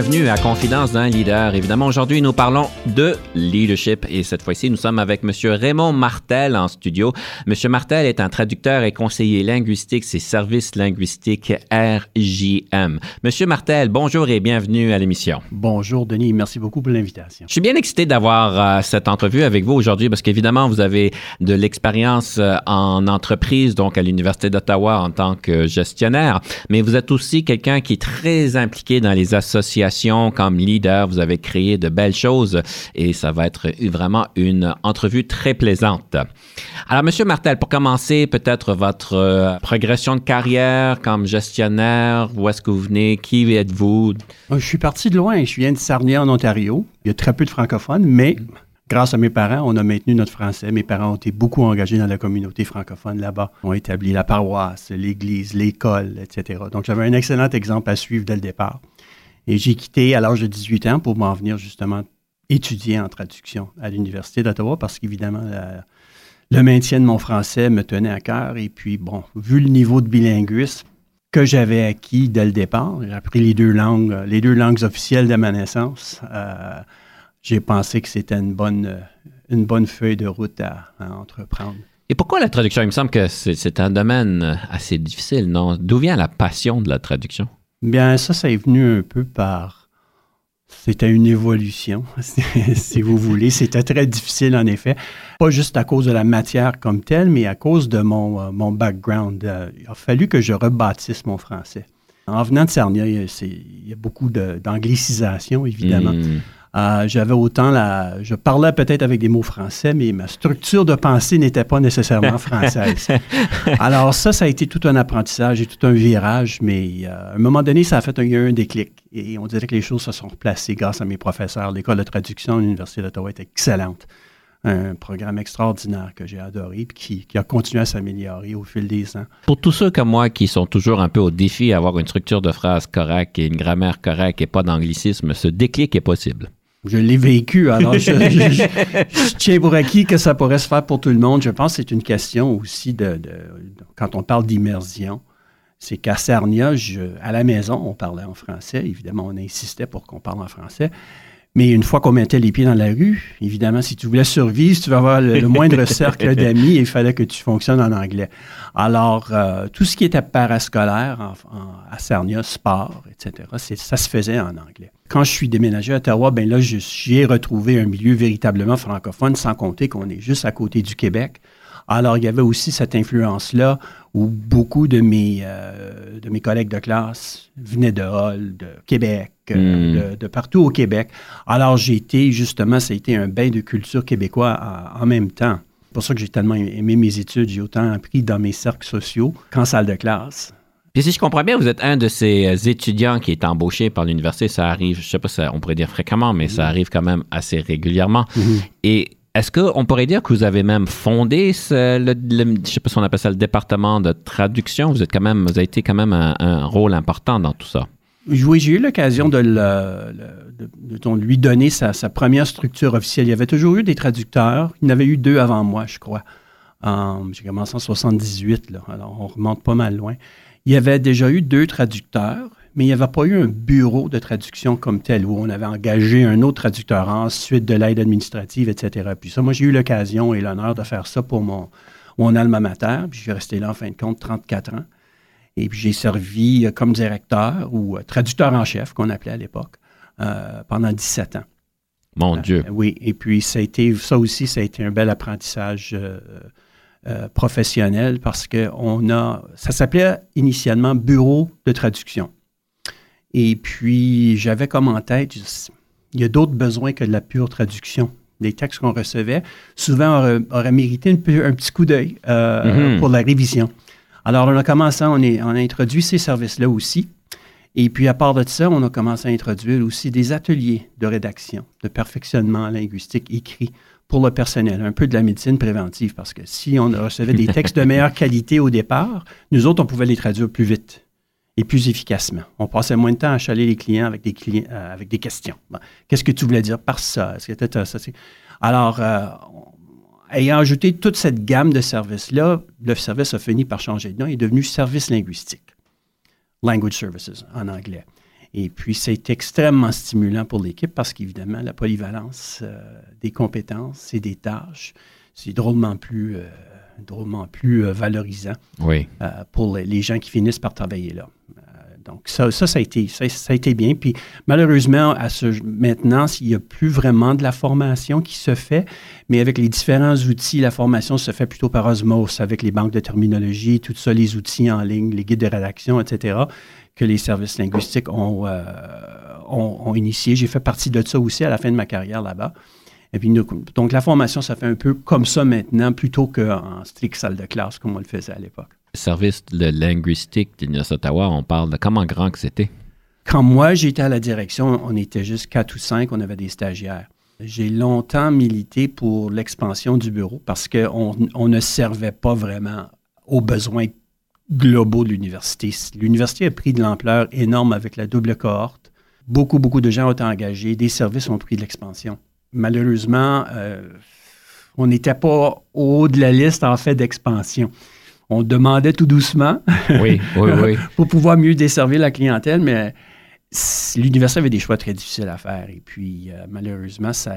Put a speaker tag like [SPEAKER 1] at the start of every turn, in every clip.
[SPEAKER 1] Bienvenue à Confidence d'un leader. Évidemment, aujourd'hui, nous parlons de leadership et cette fois-ci, nous sommes avec M. Raymond Martel en studio. M. Martel est un traducteur et conseiller linguistique, c'est Service linguistique RJM. M. Martel, bonjour et bienvenue à l'émission.
[SPEAKER 2] Bonjour, Denis. Merci beaucoup pour l'invitation.
[SPEAKER 1] Je suis bien excité d'avoir euh, cette entrevue avec vous aujourd'hui parce qu'évidemment, vous avez de l'expérience euh, en entreprise, donc à l'Université d'Ottawa en tant que gestionnaire, mais vous êtes aussi quelqu'un qui est très impliqué dans les associations comme leader. Vous avez créé de belles choses et ça va être vraiment une entrevue très plaisante. Alors, Monsieur Martel, pour commencer, peut-être votre euh, progression de carrière comme gestionnaire, où est-ce que vous venez, qui êtes-vous?
[SPEAKER 2] Euh, je suis parti de loin. Je viens de Sarnia, en Ontario. Il y a très peu de francophones, mais grâce à mes parents, on a maintenu notre français. Mes parents ont été beaucoup engagés dans la communauté francophone là-bas. On a établi la paroisse, l'église, l'école, etc. Donc, j'avais un excellent exemple à suivre dès le départ. Et j'ai quitté à l'âge de 18 ans pour m'en venir justement étudier en traduction à l'Université d'Ottawa parce qu'évidemment, le maintien de mon français me tenait à cœur. Et puis, bon, vu le niveau de bilinguisme que j'avais acquis dès le départ, j'ai appris les deux langues, les deux langues officielles de ma naissance. Euh, j'ai pensé que c'était une bonne, bonne feuille de route à, à entreprendre.
[SPEAKER 1] Et pourquoi la traduction? Il me semble que c'est un domaine assez difficile, non? D'où vient la passion de la traduction?
[SPEAKER 2] Bien, ça, ça est venu un peu par. C'était une évolution, si vous voulez. C'était très difficile, en effet. Pas juste à cause de la matière comme telle, mais à cause de mon, euh, mon background. Euh, il a fallu que je rebâtisse mon français. En venant de Sarnia, il y a, beaucoup d'anglicisation, évidemment. Hmm. Euh, j'avais autant la. Je parlais peut-être avec des mots français, mais ma structure de pensée n'était pas nécessairement française. Alors, ça, ça a été tout un apprentissage et tout un virage, mais euh, à un moment donné, ça a fait un, un déclic. Et on dirait que les choses se sont replacées grâce à mes professeurs. L'école de traduction à l'Université d'Ottawa est excellente. Un programme extraordinaire que j'ai adoré et qui, qui, a continué à s'améliorer au fil des ans.
[SPEAKER 1] Pour tous ceux comme moi qui sont toujours un peu au défi d'avoir une structure de phrase correcte et une grammaire correcte et pas d'anglicisme, ce déclic est possible.
[SPEAKER 2] Je l'ai vécu, alors je, tiens pour acquis que ça pourrait se faire pour tout le monde. Je pense que c'est une question aussi de, quand on parle d'immersion, c'est qu'à Sarnia, à la maison, on parlait en français. Évidemment, on insistait pour qu'on parle en français. Mais une fois qu'on mettait les pieds dans la rue, évidemment, si tu voulais survivre, si tu veux avoir le, moindre cercle d'amis, il fallait que tu fonctionnes en anglais. Alors, euh, tout ce qui était parascolaire à Sarnia, sport, etc., ça se faisait en anglais. Quand je suis déménagé à Ottawa, ben là, j'y ai retrouvé un milieu véritablement francophone, sans compter qu'on est juste à côté du Québec. Alors, il y avait aussi cette influence-là où beaucoup de mes, euh, de mes collègues de classe venaient de Hall, de Québec, euh, hmm. de, partout au Québec. Alors, j'ai été, justement, ça a été un bain de culture québécois en, même temps. C'est pour ça que j'ai tellement aimé mes études. J'ai autant appris dans mes cercles sociaux qu'en salle de classe.
[SPEAKER 1] Puis si je comprends bien, vous êtes un de ces euh, étudiants qui est embauché par l'université. Ça arrive, je ne sais pas si on pourrait dire fréquemment, mais ça hmm. arrive quand même assez régulièrement. Hmm. Et est-ce qu'on pourrait dire que vous avez même fondé le, je sais pas si on appelle ça le département de traduction? Vous êtes quand même, vous avez été quand même un, rôle important dans tout ça?
[SPEAKER 2] Oui, j'ai eu l'occasion de, lui donner sa, première structure officielle. Il y avait toujours eu des traducteurs. Il y en avait eu deux avant moi, je crois. j'ai commencé en 78, là, alors on remonte pas mal loin. Il y avait déjà eu deux traducteurs mais il n'y avait pas eu un bureau de traduction comme tel où on avait engagé un autre traducteur ensuite de l'aide administrative, etc. Puis ça, moi, j'ai eu l'occasion et l'honneur de faire ça pour mon, mon alma mater. Puis je suis resté là, en fin de compte, 34 ans. Et puis j'ai servi euh, comme directeur ou euh, traducteur en chef, qu'on appelait à l'époque, euh, pendant 17 ans.
[SPEAKER 1] Mon Dieu.
[SPEAKER 2] oui, et puis ça a été, ça aussi, ça a été un bel apprentissage professionnel parce que on a, ça s'appelait initialement bureau de traduction. Et puis, j'avais comme en tête, Il y a d'autres besoins que de la pure traduction. Les textes qu'on recevait, souvent, auraient, mérité un, petit coup d'œil mm-hmm. pour la révision. Alors, on a commencé, on, on a introduit ces services-là aussi. Et puis, à part de ça, on a commencé à introduire aussi des ateliers de rédaction, de perfectionnement linguistique écrit pour le personnel, un peu de la médecine préventive, parce que si on recevait des textes de meilleure qualité au départ, nous autres, on pouvait les traduire plus vite et plus efficacement. On passait moins de temps à chaler les clients avec des, clients, euh, avec des questions. Qu'est-ce que tu voulais dire par ça? Ça? Alors, euh, ayant ajouté toute cette gamme de services-là, le service a fini par changer de nom. Il est devenu service linguistique. Language Services en anglais. Et puis, c'est extrêmement stimulant pour l'équipe parce qu'évidemment, la polyvalence euh, des compétences et des tâches, c'est drôlement plus, drôlement plus euh, valorisant
[SPEAKER 1] oui.
[SPEAKER 2] pour les, gens qui finissent par travailler là. donc, ça, ça, a été, ça, a été bien. Puis, malheureusement, à ce, maintenant, il n'y a plus vraiment de la formation qui se fait, mais avec les différents outils, la formation se fait plutôt par osmose, avec les banques de terminologie, tout ça, les outils en ligne, les guides de rédaction, etc que les services linguistiques ont, euh, ont, initié. J'ai fait partie de ça aussi à la fin de ma carrière là-bas. Et puis, donc, la formation, ça fait un peu comme ça maintenant, plutôt qu'en strict salle de classe, comme on le faisait à l'époque.
[SPEAKER 1] Service de linguistique de l'Université d'Ottawa, on parle de comment grand que c'était?
[SPEAKER 2] Quand moi, j'étais à la direction, on était juste quatre ou cinq, on avait des stagiaires. J'ai longtemps milité pour l'expansion du bureau parce qu'on on ne servait pas vraiment aux besoins globaux de l'université. L'université a pris de l'ampleur énorme avec la double cohorte. Beaucoup, beaucoup de gens ont été engagés. Des services ont pris de l'expansion. Malheureusement, euh, on n'était pas au haut de la liste en fait d'expansion. On demandait tout doucement
[SPEAKER 1] oui, oui, oui.
[SPEAKER 2] pour pouvoir mieux desservir la clientèle, mais l'université avait des choix très difficiles à faire. Et puis, euh, malheureusement, ça,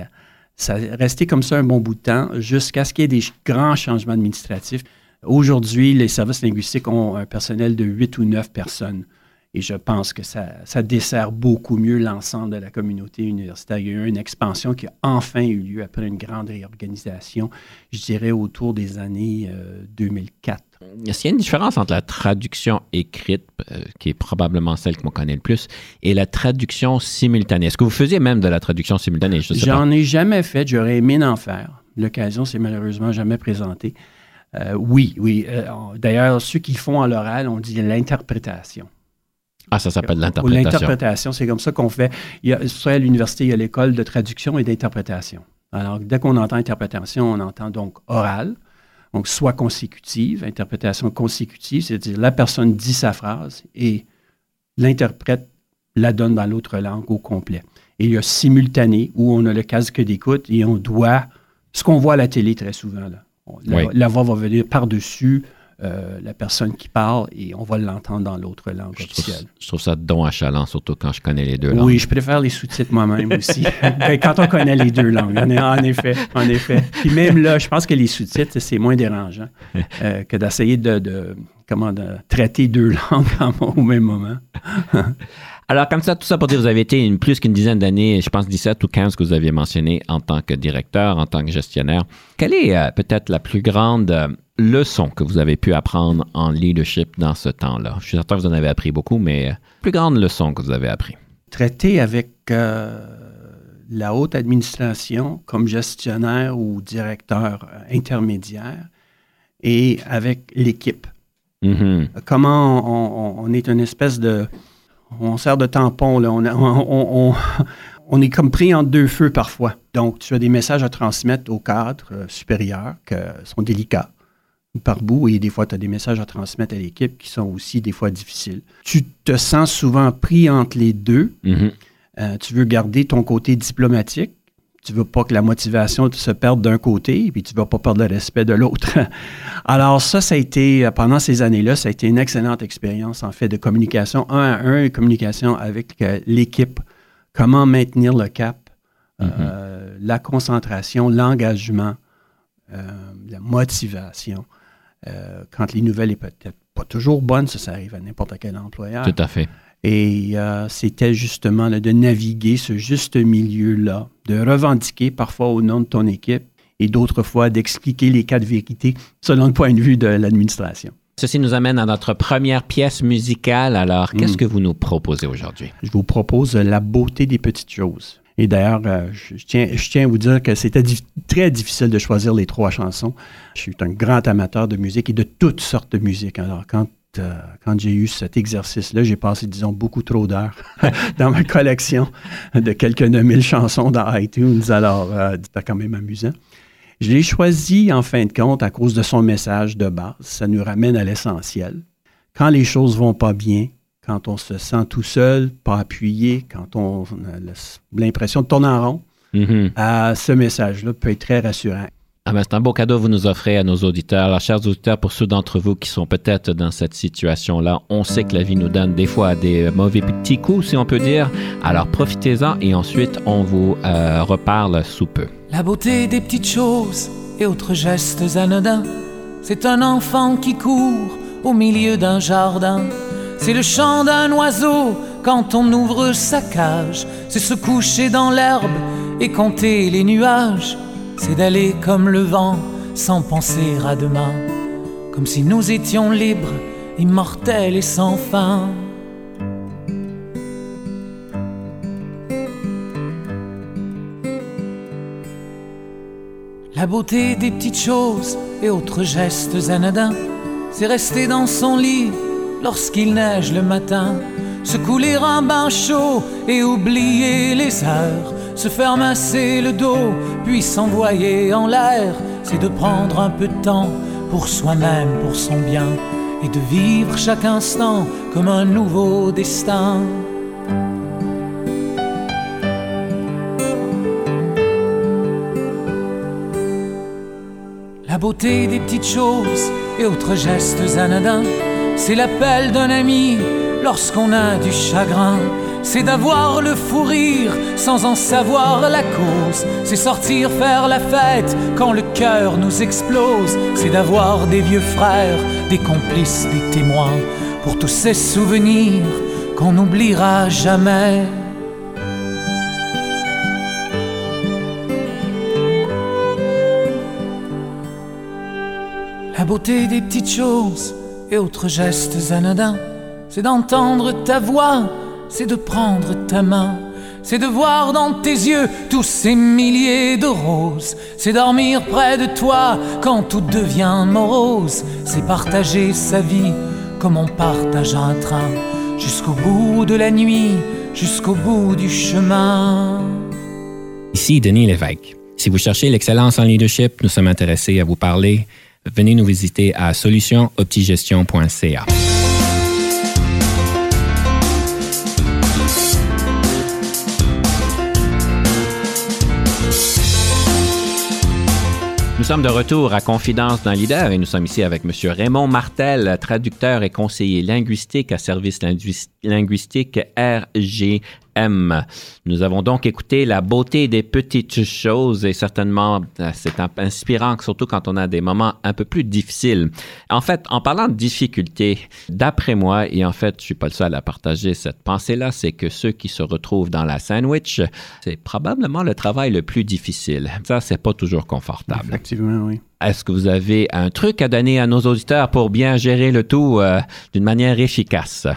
[SPEAKER 2] ça a resté comme ça un bon bout de temps jusqu'à ce qu'il y ait des grands changements administratifs. Aujourd'hui, les services linguistiques ont un personnel de 8 ou 9 personnes. Et je pense que ça, dessert beaucoup mieux l'ensemble de la communauté universitaire. Il y a eu une expansion qui a enfin eu lieu après une grande réorganisation, je dirais autour des années 2004.
[SPEAKER 1] Est-ce qu'il y a une différence entre la traduction écrite, euh, qui est probablement celle que moi connais le plus, et la traduction simultanée? Est-ce que vous faisiez même de la traduction simultanée?
[SPEAKER 2] J'en ai jamais fait, j'aurais aimé en faire. L'occasion s'est malheureusement jamais présentée. Euh, oui, oui. Euh, d'ailleurs, ceux qui font à l'oral, on dit l'interprétation.
[SPEAKER 1] Ah, ça s'appelle l'interprétation.
[SPEAKER 2] L'interprétation, c'est comme ça qu'on fait. Il y a, soit à l'université, il y a l'école de traduction et d'interprétation. Alors, dès qu'on entend interprétation, on entend donc oral, donc soit consécutive, interprétation consécutive, c'est-à-dire la personne dit sa phrase et l'interprète la donne dans l'autre langue au complet. Et il y a simultané, où on a le casque d'écoute et on doit, ce qu'on voit à la télé très souvent, là, la, voix va venir par-dessus euh, la personne qui parle et on va l'entendre dans l'autre langue officielle.
[SPEAKER 1] je trouve ça don à chaland, surtout quand je connais les deux langues.
[SPEAKER 2] Oui, je préfère les sous-titres moi-même aussi. Ben, quand on connaît les deux langues, en effet, en effet. Puis même là, je pense que les sous-titres, c'est moins dérangeant euh, que d'essayer de, comment, de traiter deux langues au même moment.
[SPEAKER 1] Alors, comme ça, tout ça pour dire, vous avez été une, plus qu'une dizaine d'années, je pense 17 ou 15 que vous aviez mentionné en tant que directeur, en tant que gestionnaire. Quelle est euh, peut-être la plus grande euh, leçon que vous avez pu apprendre en leadership dans ce temps-là? Je suis certain que vous en avez appris beaucoup, mais la euh, plus grande leçon que vous avez appris?
[SPEAKER 2] Traiter avec la haute administration comme gestionnaire ou directeur intermédiaire et avec l'équipe. Mm-hmm. Comment on, est une espèce de on sert de tampon, là. On, est comme pris en deux feux parfois. Donc, tu as des messages à transmettre au cadre euh, supérieur qui sont délicats par bout et des fois, tu as des messages à transmettre à l'équipe qui sont aussi des fois difficiles. Tu te sens souvent pris entre les deux. Mm-hmm. Euh, tu veux garder ton côté diplomatique, tu veux pas que la motivation se perde d'un côté, puis tu veux pas perdre le respect de l'autre. Alors ça, ça a été, pendant ces années-là, ça a été une excellente expérience, en fait, de communication un à un, communication avec euh, l'équipe, comment maintenir le cap, euh, mm-hmm. la concentration, l'engagement, euh, la motivation. quand les nouvelles sont peut-être pas toujours bonnes, ça, ça arrive à n'importe quel employeur.
[SPEAKER 1] Tout à fait.
[SPEAKER 2] Et euh, c'était justement de naviguer ce juste milieu-là, de revendiquer parfois au nom de ton équipe et d'autres fois d'expliquer les cas de vérité selon le point de vue de l'administration.
[SPEAKER 1] Ceci nous amène à notre première pièce musicale. Alors, qu'est-ce hmm. que vous nous proposez aujourd'hui?
[SPEAKER 2] Je vous propose La beauté des petites choses. Et d'ailleurs, euh, je, tiens, je tiens à vous dire que c'était très difficile de choisir les trois chansons. Je suis un grand amateur de musique et de toutes sortes de musique. Alors, quand, euh, quand j'ai eu cet exercice-là, j'ai passé, disons, beaucoup trop d'heures dans ma collection de quelques mille chansons dans iTunes. Alors, euh, c'était quand même amusant. Je l'ai choisi, en fin de compte, à cause de son message de base. Ça nous ramène à l'essentiel. Quand les choses vont pas bien, quand on se sent tout seul, pas appuyé, quand on a l'impression de tourner en rond, mm-hmm. ce message-là peut être très rassurant.
[SPEAKER 1] Ah c'est un beau cadeau que vous nous offrez à nos auditeurs. Alors, chers auditeurs, pour ceux d'entre vous qui sont peut-être dans cette situation-là, on sait que la vie nous donne des fois des mauvais petits coups, si on peut dire. Alors, profitez-en et ensuite, on vous euh, reparle sous peu.
[SPEAKER 3] La beauté des petites choses et autres gestes anodins, c'est un enfant qui court au milieu d'un jardin c'est le chant d'un oiseau quand on ouvre sa cage. C'est se coucher dans l'herbe et compter les nuages. C'est d'aller comme le vent sans penser à demain. Comme si nous étions libres, immortels et sans fin. La beauté des petites choses et autres gestes anodins, c'est rester dans son lit lorsqu'il neige le matin, se couler un bain chaud et oublier les heures, se faire masser le dos, puis s'envoyer en l'air, c'est de prendre un peu de temps pour soi-même, pour son bien, et de vivre chaque instant comme un nouveau destin. La beauté des petites choses et autres gestes anodins c'est l'appel d'un ami lorsqu'on a du chagrin. C'est d'avoir le fou rire sans en savoir la cause. C'est sortir faire la fête quand le cœur nous explose. C'est d'avoir des vieux frères, des complices, des témoins. Pour tous ces souvenirs qu'on n'oubliera jamais. La beauté des petites choses et autres gestes anodins. C'est d'entendre ta voix, c'est de prendre ta main, c'est de voir dans tes yeux tous ces milliers de roses. C'est dormir près de toi quand tout devient morose. C'est partager sa vie comme on partage un train, jusqu'au bout de la nuit, jusqu'au bout du chemin.
[SPEAKER 1] Ici Denis Lévesque. Si vous cherchez l'excellence en leadership, nous sommes intéressés à vous parler venez nous visiter à solutionoptigestion.ca. Nous sommes de retour à Confidence d'un leader et nous sommes ici avec M. Raymond Martel, traducteur et conseiller linguistique à Service linguistique RG M. Nous avons donc écouté la beauté des petites choses et certainement euh, c'est inspirant, surtout quand on a des moments un peu plus difficiles. En fait, en parlant de difficultés, d'après moi, et en fait, je suis pas le seul à partager cette pensée-là, c'est que ceux qui se retrouvent dans la sandwich, c'est probablement le travail le plus difficile. Ça, c'est pas toujours confortable.
[SPEAKER 2] Effectivement, oui.
[SPEAKER 1] Est-ce que vous avez un truc à donner à nos auditeurs pour bien gérer le tout euh, d'une manière efficace?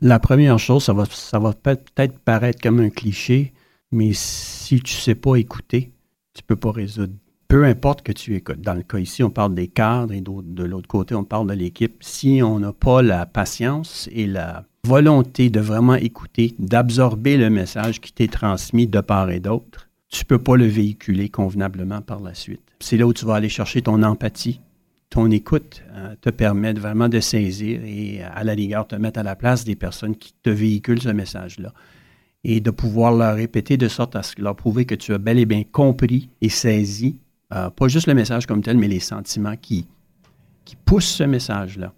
[SPEAKER 2] La première chose, ça va, ça va peut-être paraître comme un cliché, mais si tu ne sais pas écouter, tu ne peux pas résoudre. Peu importe que tu écoutes. Dans le cas ici, on parle des cadres et de l'autre côté, on parle de l'équipe. Si on n'a pas la patience et la volonté de vraiment écouter, d'absorber le message qui t'est transmis de part et d'autre, tu ne peux pas le véhiculer convenablement par la suite. C'est là où tu vas aller chercher ton empathie, ton écoute euh, te permet vraiment de saisir et à la rigueur te mettre à la place des personnes qui te véhiculent ce message-là et de pouvoir leur répéter de sorte à leur prouver que tu as bel et bien compris et saisi, euh, pas juste le message comme tel, mais les sentiments qui, poussent ce message-là.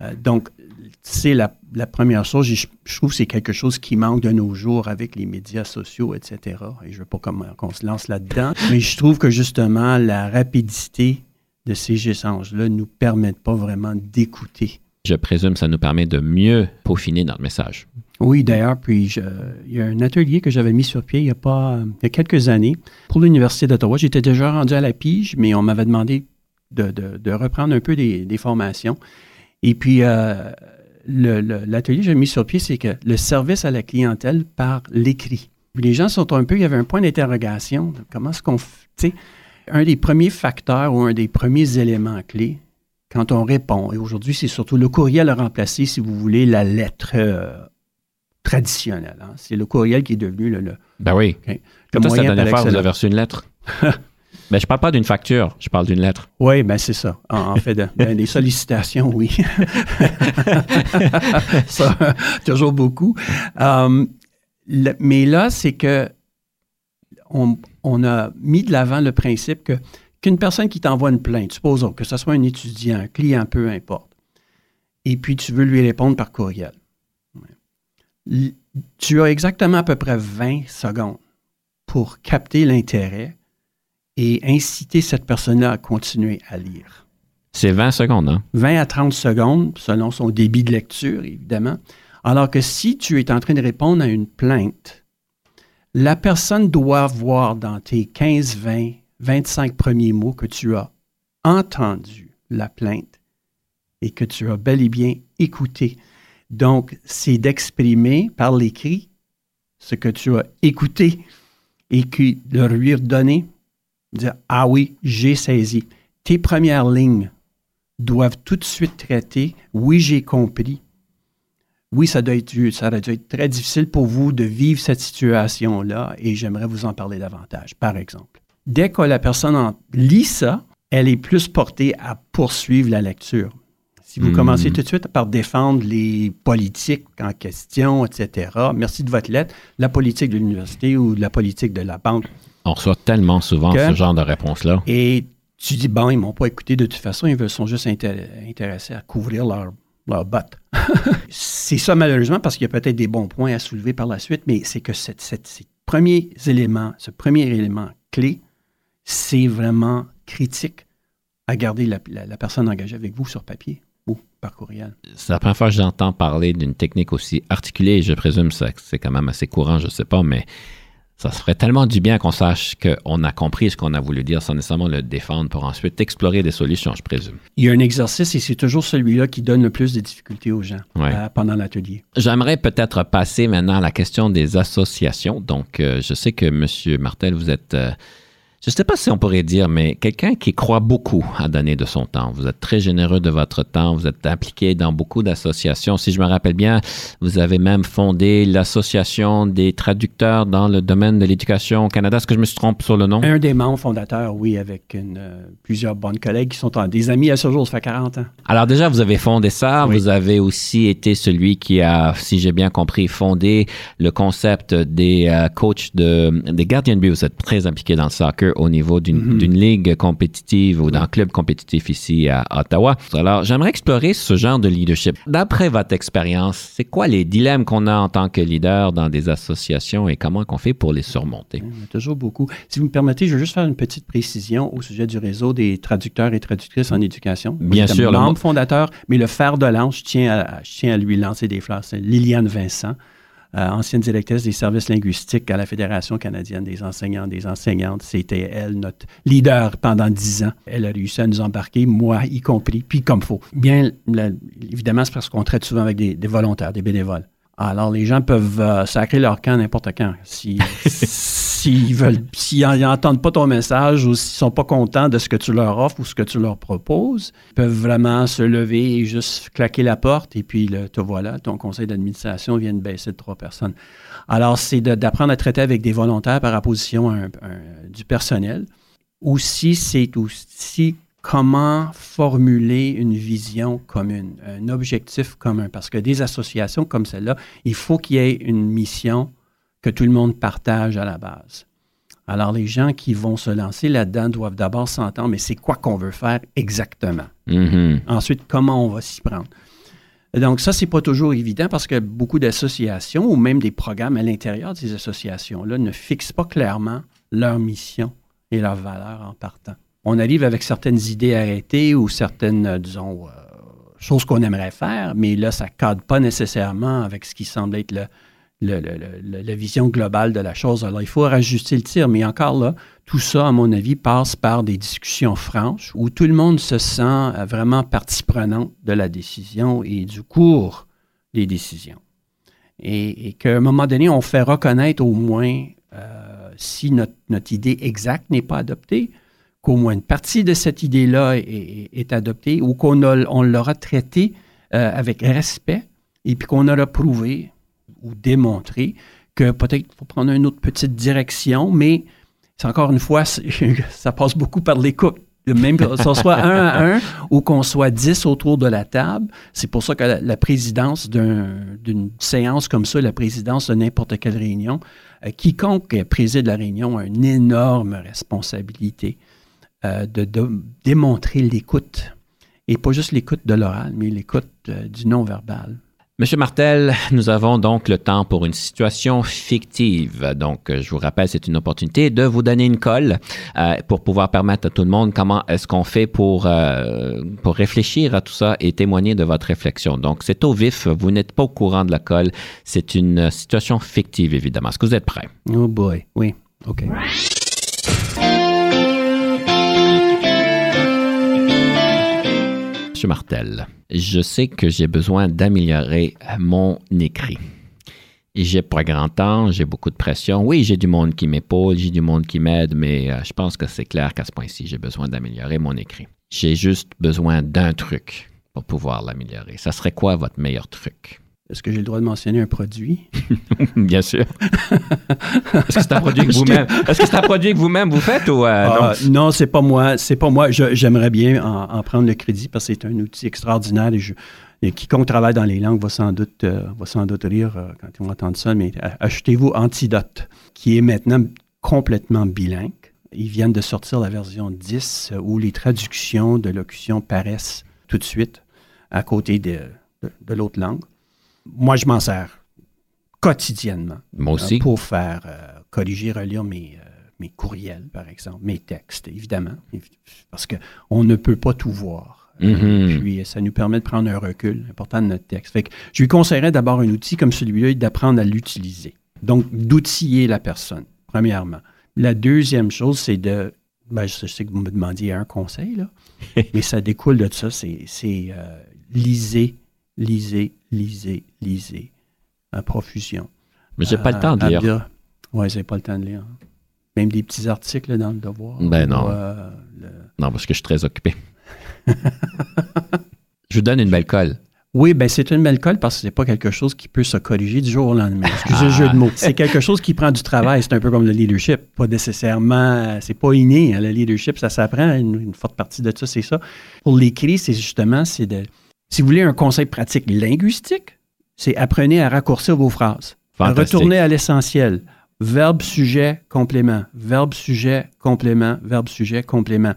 [SPEAKER 2] Euh, donc, c'est la, première chose. Je, je trouve que c'est quelque chose qui manque de nos jours avec les médias sociaux, etc. Et je ne veux pas qu'on se lance là-dedans, mais je trouve que justement, la rapidité de ces échanges-là ne nous permettent pas vraiment d'écouter.
[SPEAKER 1] Je présume que ça nous permet de mieux peaufiner notre message.
[SPEAKER 2] Oui, d'ailleurs, puis il y a un atelier que j'avais mis sur pied il y a, pas, il y a quelques années pour l'Université d'Ottawa. J'étais déjà rendu à la pige, mais on m'avait demandé de, reprendre un peu des, formations. Et puis, euh, l'atelier que j'ai mis sur pied, c'est que le service à la clientèle par l'écrit. Les gens sont un peu, il y avait un point d'interrogation. Comment est-ce qu'on. Tu sais, un des premiers facteurs ou un des premiers éléments clés quand on répond, et aujourd'hui, c'est surtout le courriel a remplacé, si vous voulez, la lettre euh, traditionnelle. hein. C'est le courriel qui est devenu le, le,
[SPEAKER 1] Ben oui.
[SPEAKER 2] le
[SPEAKER 1] est-ce la
[SPEAKER 2] moyen par
[SPEAKER 1] dernière fois vous avez reçu une lettre? ben, je parle pas d'une facture, je parle d'une lettre.
[SPEAKER 2] Oui, ben c'est ça. En, en fait, de- ben, des sollicitations, oui. ça, toujours beaucoup. Euh, le- mais là, c'est que on, on a mis de l'avant le principe que qu'une personne qui t'envoie une plainte, supposons que ce soit un étudiant, un client, peu importe, et puis tu veux lui répondre par courriel. Tu as exactement à peu près 20 secondes pour capter l'intérêt et inciter cette personne-là à continuer à lire.
[SPEAKER 1] C'est 20 secondes, hein?
[SPEAKER 2] 20 à 30 secondes, selon son débit de lecture, évidemment. Alors que si tu es en train de répondre à une plainte, la personne doit voir dans tes 15, 20, 25 premiers mots que tu as entendu la plainte et que tu as bel et bien écouté. Donc, c'est d'exprimer par l'écrit ce que tu as écouté et de lui redonner, dire Ah oui, j'ai saisi. Tes premières lignes doivent tout de suite traiter Oui, j'ai compris. Oui, ça doit, être, ça doit être très difficile pour vous de vivre cette situation-là et j'aimerais vous en parler davantage, par exemple. Dès que la personne en lit ça, elle est plus portée à poursuivre la lecture. Si vous
[SPEAKER 1] Hmm.
[SPEAKER 2] commencez tout de suite par défendre les politiques en question, etc., merci de votre lettre, la politique de l'université ou la politique de la banque,
[SPEAKER 1] On reçoit tellement souvent
[SPEAKER 2] Que-
[SPEAKER 1] ce genre de réponse-là.
[SPEAKER 2] et tu dis, bon, ils m'ont pas écouté de toute façon, ils veulent- sont juste inté- intéressés à couvrir leur, leur botte. c'est ça, malheureusement, parce qu'il y a peut-être des bons points à soulever par la suite, mais c'est que ces premiers ce premier élément clé, c'est vraiment critique à garder la, personne engagée avec vous sur papier ou par courriel.
[SPEAKER 1] C'est la première fois que j'entends parler d'une technique aussi articulée. Je présume que c'est quand même assez courant, je ne sais pas, mais ça se ferait tellement du bien qu'on sache qu'on a compris ce qu'on a voulu dire sans nécessairement le défendre pour ensuite explorer des solutions, je présume.
[SPEAKER 2] Il y a un exercice et c'est toujours celui-là qui donne le plus de difficultés aux gens
[SPEAKER 1] Ouais.
[SPEAKER 2] euh, pendant l'atelier.
[SPEAKER 1] J'aimerais peut-être passer maintenant à la question des associations. Donc, euh, je sais que M. Martel, vous êtes, euh, je ne sais pas si on pourrait dire, mais quelqu'un qui croit beaucoup à donner de son temps. Vous êtes très généreux de votre temps. Vous êtes impliqué dans beaucoup d'associations. Si je me rappelle bien, vous avez même fondé l'Association des traducteurs dans le domaine de l'éducation au Canada. Est-ce que je me suis trompé sur le nom?
[SPEAKER 2] Un des membres fondateurs, oui, avec une, euh, plusieurs bonnes collègues qui sont en- des amis à ce jour, ça fait 40 ans.
[SPEAKER 1] Alors déjà, vous avez fondé ça.
[SPEAKER 2] Oui.
[SPEAKER 1] Vous avez aussi été celui qui a, si j'ai bien compris, fondé le concept des euh, coachs de, des gardiens de but. Vous êtes très impliqué dans le soccer au niveau d'une
[SPEAKER 2] Mhm.
[SPEAKER 1] d'une ligue compétitive ou d'un club compétitif ici à Ottawa. Alors, j'aimerais explorer ce genre de leadership. D'après votre expérience, c'est quoi les dilemmes qu'on a en tant que leader dans des associations et comment qu'on fait pour les surmonter?
[SPEAKER 2] Il y en a toujours beaucoup. Si vous me permettez, je veux juste faire une petite précision au sujet du réseau des traducteurs et traductrices en éducation.
[SPEAKER 1] Bien sûr,
[SPEAKER 2] membre fondateur, mais le fer de lance, je tiens à, je tiens à lui lancer des fleurs. C'est Liliane Vincent, euh, ancienne directrice des services linguistiques à la Fédération canadienne des enseignants des enseignantes. C'était elle, notre leader pendant dix ans. Elle a réussi à nous embarquer, moi y compris, puis comme faut. Bien, évidemment, c'est parce qu'on traite souvent avec des volontaires, des bénévoles. Alors, les gens peuvent euh, sacrer leur camp n'importe quand. Si- S'ils veulent, s'ils n'entendent pas ton message ou s'ils sont pas contents de ce que tu leur offres ou ce que tu leur proposes, ils peuvent vraiment se lever et juste claquer la porte et puis le, te voilà, ton conseil d'administration vient de baisser de trois personnes. Alors, c'est d'apprendre à traiter avec des volontaires par opposition à un- un- du personnel. Aussi, c'est aussi comment formuler une vision commune, un objectif commun? Parce que des associations comme celle-là, il faut qu'il y ait une mission que tout le monde partage à la base. Alors, les gens qui vont se lancer là-dedans doivent d'abord s'entendre, mais c'est quoi qu'on veut faire exactement?
[SPEAKER 1] Mhm.
[SPEAKER 2] Ensuite, comment on va s'y prendre? Donc, ça, c'est pas toujours évident parce que beaucoup d'associations ou même des programmes à l'intérieur de ces associations-là ne fixent pas clairement leur mission et leurs valeurs en partant. On arrive avec certaines idées arrêtées ou certaines, euh, disons, euh, choses qu'on aimerait faire, mais là, ça ne cadre pas nécessairement avec ce qui semble être la vision globale de la chose. Alors, il faut rajuster le tir, mais encore là, tout ça, à mon avis, passe par des discussions franches où tout le monde se sent euh, vraiment partie prenante de la décision et du cours des décisions. et, qu'à un moment donné, on fait reconnaître au moins, si notre idée exacte n'est pas adoptée, qu'au moins une partie de cette idée-là est, adoptée ou qu'on on l'aura traitée euh, avec respect et puis qu'on aura prouvé ou démontré que peut-être qu'il faut prendre une autre petite direction, mais c'est encore une fois, ça passe beaucoup par l'écoute. Même que ce soit un à un ou qu'on soit dix autour de la table, c'est pour ça que la, présidence d'une séance comme ça, la présidence de n'importe quelle réunion, euh, quiconque préside la réunion a une énorme responsabilité euh, de, démontrer l'écoute. Et pas juste l'écoute de l'oral, mais l'écoute euh, du non-verbal.
[SPEAKER 1] Monsieur Martel, nous avons donc le temps pour une situation fictive. Donc, je vous rappelle, c'est une opportunité de vous donner une colle euh, pour pouvoir permettre à tout le monde comment est-ce qu'on fait pour, pour réfléchir à tout ça et témoigner de votre réflexion. Donc, c'est au vif. Vous n'êtes pas au courant de la colle. C'est une situation fictive, évidemment. Est-ce que vous êtes prêt?
[SPEAKER 2] Oh boy, oui. OK.
[SPEAKER 1] Martel, je sais que j'ai besoin d'améliorer mon écrit. J'ai pas grand temps, j'ai beaucoup de pression. Oui, j'ai du monde qui m'épaule, j'ai du monde qui m'aide, mais euh, je pense que c'est clair qu'à ce point-ci, j'ai besoin d'améliorer mon écrit. J'ai juste besoin d'un truc pour pouvoir l'améliorer. Ça serait quoi votre meilleur truc?
[SPEAKER 2] Est-ce que j'ai le droit de mentionner un produit?
[SPEAKER 1] Bien sûr. Est-ce que c'est un produit que vous-même Est-ce que c'est un produit que vous-même vous faites ou euh,
[SPEAKER 2] ah, non? c'est pas moi. C'est pas moi. j'aimerais bien en, prendre le crédit parce que c'est un outil extraordinaire et, quiconque travaille dans les langues va sans doute, euh, va sans doute rire euh, quand ils vont entendre ça. Mais achetez-vous Antidote, qui est maintenant complètement bilingue. Ils viennent de sortir la version 10 où les traductions de locution paraissent tout de suite à côté de l'autre langue moi, je m'en sers quotidiennement.
[SPEAKER 1] Moi aussi.
[SPEAKER 2] pour faire euh, corriger, relire mes, euh, mes courriels, par exemple, mes textes, évidemment, parce qu'on ne peut pas tout voir.
[SPEAKER 1] Mm-hmm.
[SPEAKER 2] Puis, ça nous permet de prendre un recul important de notre texte. Fait que je lui conseillerais d'abord un outil comme celui-là d'apprendre à l'utiliser. Donc, d'outiller la personne, premièrement. La deuxième chose, c'est de. Ben, je sais que vous me demandiez un conseil, là, mais ça découle de ça, c'est euh, lisez lisez, lisez, lisez à profusion.
[SPEAKER 1] Mais j'ai pas le temps de lire.
[SPEAKER 2] Oui, j'ai pas le temps de lire. Même des petits articles dans le devoir.
[SPEAKER 1] Ben non. Euh, non, parce que je suis très occupé. je vous donne une belle colle.
[SPEAKER 2] Oui, ben c'est une belle colle parce que c'est pas quelque chose qui peut se corriger du jour au lendemain. Excusez le jeu de mots. C'est quelque chose qui prend du travail. C'est un peu comme le leadership. Pas nécessairement, c'est pas inné. Hein. Le leadership, ça s'apprend. Une, une, forte partie de ça, c'est ça. Pour l'écrit, c'est justement, c'est de, si vous voulez un conseil pratique linguistique, c'est apprenez à raccourcir vos phrases. Retournez à l'essentiel. Verbe, sujet, complément. Verbe, sujet, complément. Verbe, sujet, complément.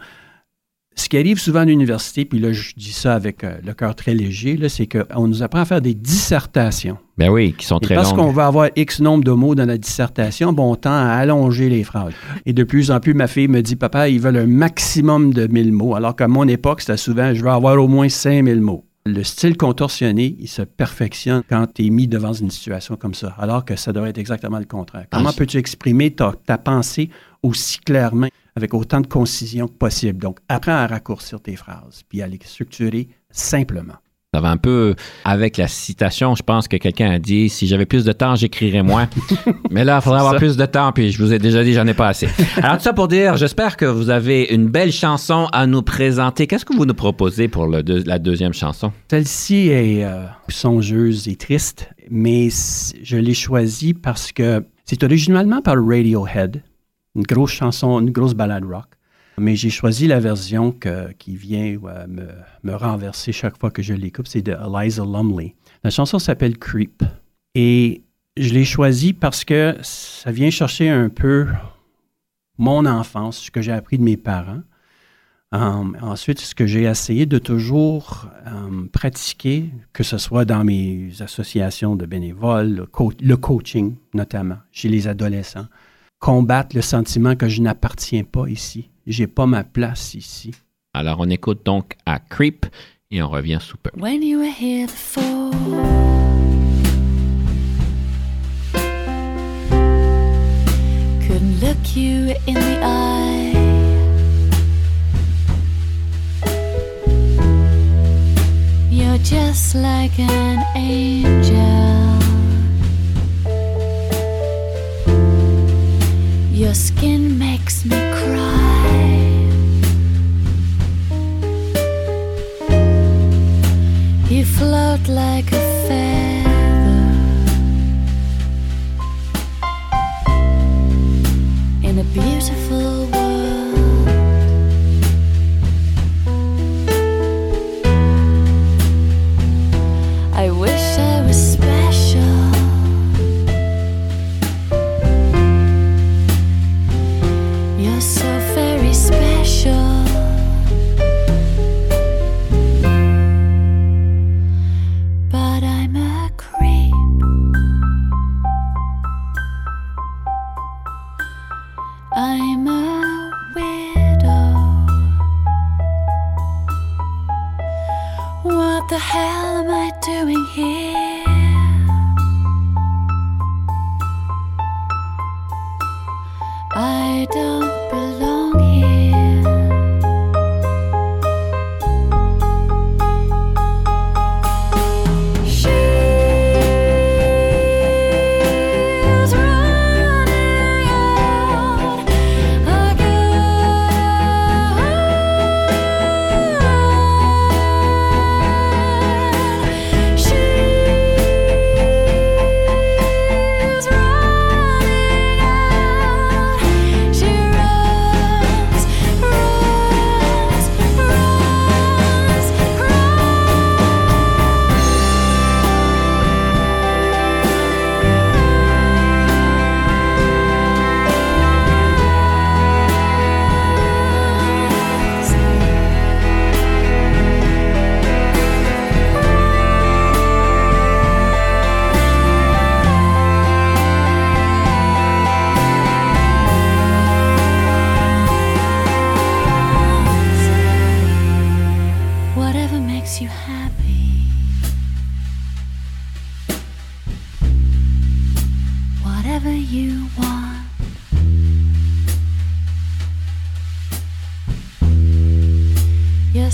[SPEAKER 2] Ce qui arrive souvent à l'université, puis là, je dis ça avec euh, le cœur très léger, c'est qu'on nous apprend à faire des dissertations.
[SPEAKER 1] Ben oui, qui sont très
[SPEAKER 2] parce
[SPEAKER 1] longues.
[SPEAKER 2] Parce qu'on va avoir X nombre de mots dans la dissertation, bon, on tend à allonger les phrases. Et de plus en plus, ma fille me dit, papa, ils veulent un maximum de 1000 mots, alors qu'à mon époque, c'était souvent, je veux avoir au moins 5000 mots. Le style contorsionné, il se perfectionne quand tu es mis devant une situation comme ça, alors que ça devrait être exactement le contraire. Comment ah, peux-tu exprimer ta, ta, pensée aussi clairement, avec autant de concision que possible? Donc, apprends à raccourcir tes phrases, puis à les structurer simplement.
[SPEAKER 1] Ça va un peu avec la citation. Je pense que quelqu'un a dit si j'avais plus de temps, j'écrirais moins. Mais là, il faudrait avoir plus de temps, puis je vous ai déjà dit, j'en ai pas assez. Alors, tout ça pour dire, j'espère que vous avez une belle chanson à nous présenter. Qu'est-ce que vous nous proposez pour le la deuxième chanson?
[SPEAKER 2] Celle-ci est euh, songeuse et triste, mais je l'ai choisie parce que c'est originalement par Radiohead, une grosse chanson, une grosse ballade rock. Mais j'ai choisi la version qui vient euh, me, renverser chaque fois que je l'écoute. C'est de Eliza Lumley. La chanson s'appelle Creep. Et je l'ai choisie parce que ça vient chercher un peu mon enfance, ce que j'ai appris de mes parents. Um, ensuite, ce que j'ai essayé de toujours um, pratiquer, que ce soit dans mes associations de bénévoles, le coaching notamment, chez les adolescents, combattre le sentiment que je n'appartiens pas ici, j'ai pas ma place ici.
[SPEAKER 1] Alors, on écoute donc à Creep et on revient sous peu.
[SPEAKER 4] When you were here before, couldn't look you in the eye. You're just like an angel. Skin makes me cry. You float like a I'm a widow. What the hell am I doing here?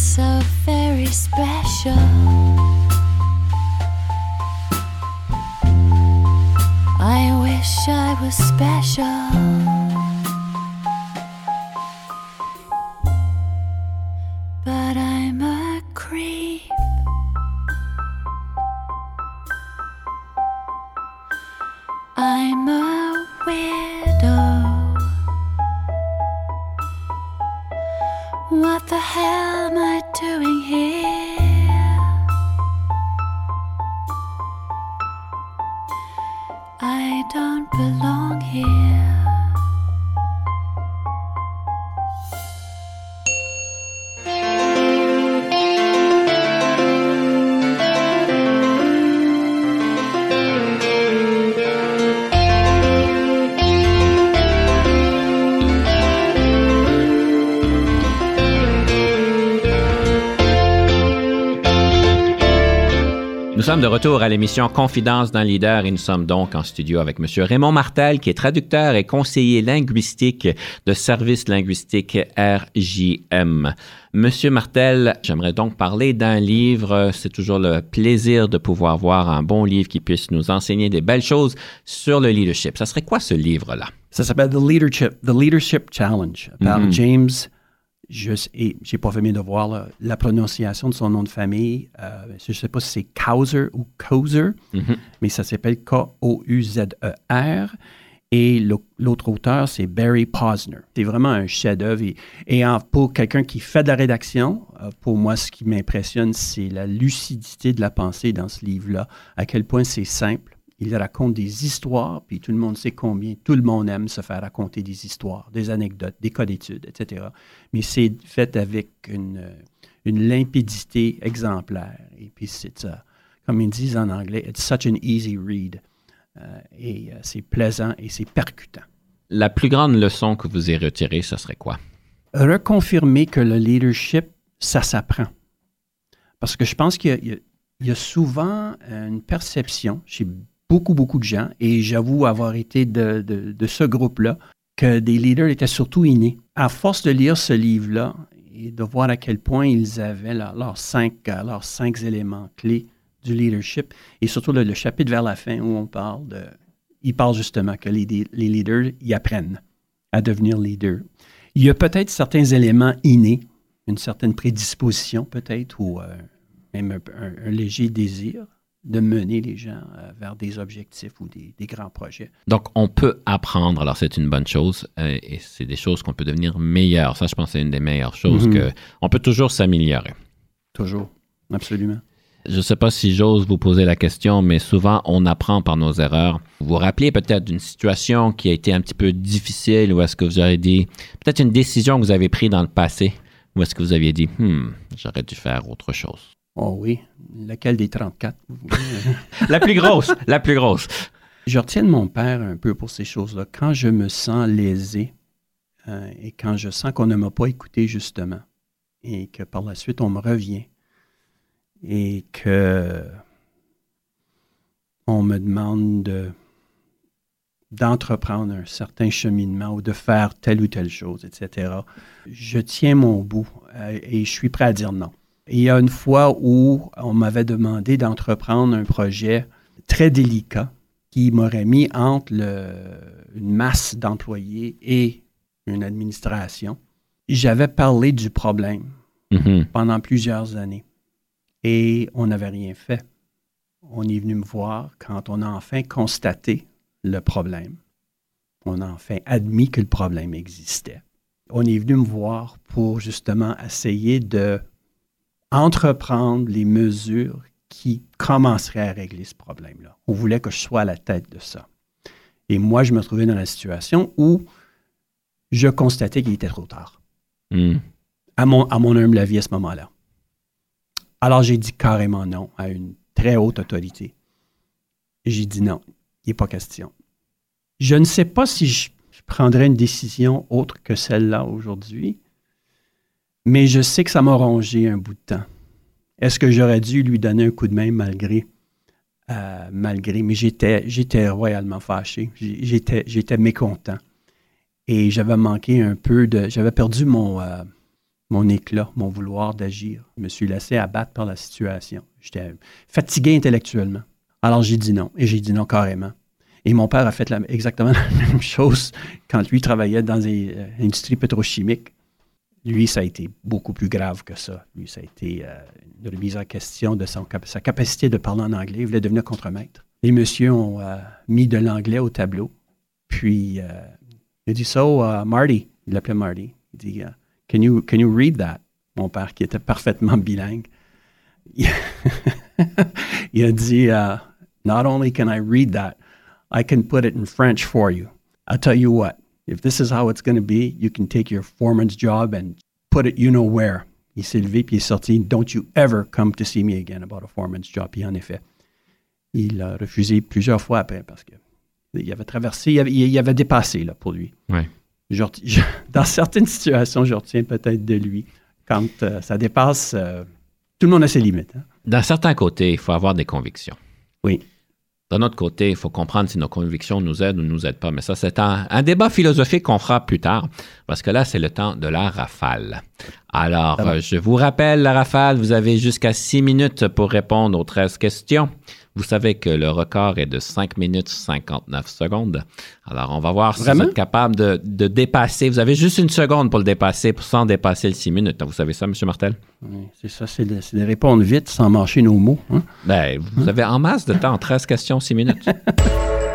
[SPEAKER 4] So very special. I wish I was special.
[SPEAKER 1] Sommes de retour à l'émission Confidence d'un leader et nous sommes donc en studio avec M. Raymond Martel, qui est traducteur et conseiller linguistique de Service linguistique RJM. Monsieur Martel, j'aimerais donc parler d'un livre. C'est toujours le plaisir de pouvoir voir un bon livre qui puisse nous enseigner des belles choses sur le leadership. Ça serait quoi ce livre-là?
[SPEAKER 2] Ça s'appelle The Leadership, The Leadership Challenge par
[SPEAKER 1] Mhm.
[SPEAKER 2] James. Je et j'ai pas fait mes devoirs là, la prononciation de son nom de famille. euh, je sais pas si c'est Kauser ou Kozer,
[SPEAKER 1] Mhm.
[SPEAKER 2] mais ça s'appelle K-O-U-Z-E-R. Et l'au- l'autre auteur, c'est Barry Posner. C'est vraiment un chef-d'œuvre. Et, et en- pour quelqu'un qui fait de la rédaction, euh, pour moi, ce qui m'impressionne, c'est la lucidité de la pensée dans ce livre-là. À quel point c'est simple. Il raconte des histoires, puis tout le monde sait combien tout le monde aime se faire raconter des histoires, des anecdotes, des cas d'études, etc. Mais c'est fait avec une, une limpidité exemplaire. Et puis c'est ça. Comme ils disent en anglais, it's such an easy read. Euh, et euh, c'est plaisant et c'est percutant.
[SPEAKER 1] La plus grande leçon que vous ayez retirée, ce serait quoi?
[SPEAKER 2] Reconfirmer que le leadership, ça s'apprend. Parce que je pense qu'il y y a souvent une perception chez beaucoup, beaucoup de gens, et j'avoue avoir été de, ce groupe-là, que des leaders étaient surtout innés. À force de lire ce livre-là et de voir à quel point ils avaient leurs cinq, euh, leurs cinq éléments clés du leadership, et surtout le, chapitre vers la fin où on parle de... Il parle justement que les, les leaders y apprennent. à devenir leader. Il y a peut-être certains éléments innés, une certaine prédisposition peut-être, ou euh, même un, léger désir de mener les gens euh, vers des objectifs ou des, des, grands projets.
[SPEAKER 1] Donc, on peut apprendre, alors c'est une bonne chose, euh, et c'est des choses qu'on peut devenir meilleur. Ça, je pense, c'est une des meilleures choses, mm -hmm. que on peut toujours s'améliorer.
[SPEAKER 2] Toujours, absolument.
[SPEAKER 1] Je ne sais pas si j'ose vous poser la question, mais souvent on apprend par nos erreurs. Vous vous rappelez peut-être d'une situation qui a été un petit peu difficile ou est-ce que vous avez dit, peut-être une décision que vous avez prise dans le passé ou est-ce que vous aviez dit, hmm, j'aurais dû faire autre chose?
[SPEAKER 2] Oh oui, laquelle des 34?
[SPEAKER 1] la plus grosse, la plus grosse.
[SPEAKER 2] Je retiens de mon père un peu pour ces choses-là. Quand je me sens lésé euh, et quand je sens qu'on ne m'a pas écouté justement et que par la suite on me revient et que on me demande de, d'entreprendre un certain cheminement ou de faire telle ou telle chose, etc. Je tiens mon bout euh, et je suis prêt à dire non. Et il y a une fois où on m'avait demandé d'entreprendre un projet très délicat qui m'aurait mis entre le, une masse d'employés et une administration. J'avais parlé du problème mm -hmm. pendant plusieurs années et on n'avait rien fait. On est venu me voir quand on a enfin constaté le problème. On a enfin admis que le problème existait. On est venu me voir pour justement essayer de entreprendre les mesures qui commenceraient à régler ce problème-là. On voulait que je sois à la tête de ça. Et moi, je me trouvais dans la situation où je constatais qu'il était trop tard. Mm. À, mon, à mon humble avis à ce moment-là. Alors j'ai dit carrément non à une très haute autorité. J'ai dit non, il n'est pas question. Je ne sais pas si je, je prendrais une décision autre que celle-là aujourd'hui, mais je sais que ça m'a rongé un bout de temps. Est-ce que j'aurais dû lui donner un coup de main malgré, euh, malgré, mais j'étais, j'étais royalement fâché, j'étais, j'étais mécontent. Et j'avais manqué un peu de, j'avais perdu mon, euh, mon éclat, mon vouloir d'agir. Je me suis laissé abattre par la situation. J'étais fatigué intellectuellement. Alors j'ai dit non, et j'ai dit non carrément. Et mon père a fait exactement la même chose quand lui travaillait dans l'industrie pétrochimique. Lui, ça a été beaucoup plus grave que ça. Lui, ça a été euh, une remise en question de son, sa capacité de parler en anglais. Il voulait devenir contremaître. Les messieurs ont euh, mis de l'anglais au tableau. Puis, euh, il a dit, so, uh, Marty, il l'appelait Marty. Il dit, uh, can, you, can you read that? Mon père, qui était parfaitement bilingue, il, a dit, not only can I read that, I can put it in French for you. I'll tell you what, if this is how it's going to be, you can take your foreman's job and put it you know where. Il s'est levé puis il est sorti. Don't you ever come to see me again about a foreman's job. Puis en effet, il a refusé plusieurs fois après parce que il avait traversé, il avait, il avait dépassé là, pour lui.
[SPEAKER 1] Ouais.
[SPEAKER 2] Je, je, dans certaines situations, je retiens peut-être de lui. Quand euh, ça dépasse, euh, tout le monde a ses limites. Hein?
[SPEAKER 1] D'un certain côté, il faut avoir des convictions.
[SPEAKER 2] Oui.
[SPEAKER 1] D'un autre côté, il faut comprendre si nos convictions nous aident ou ne nous aident pas. Mais ça, c'est un, un, débat philosophique qu'on fera plus tard, parce que là, c'est le temps de la rafale. Alors, ah bon. je vous rappelle, la rafale, vous avez jusqu'à 6 minutes pour répondre aux 13 questions. Vous savez que le record est de 5 minutes 59 secondes. Alors, on va voir
[SPEAKER 2] Vraiment?
[SPEAKER 1] si vous êtes capable de, de, dépasser. Vous avez juste une seconde pour le dépasser, sans dépasser le 6 minutes. Vous savez ça, M. Martel?
[SPEAKER 2] Oui, c'est ça. C'est de, de, répondre vite sans marcher nos mots. Hein?
[SPEAKER 1] Ben, vous avez en masse de temps. 13 questions, 6 minutes.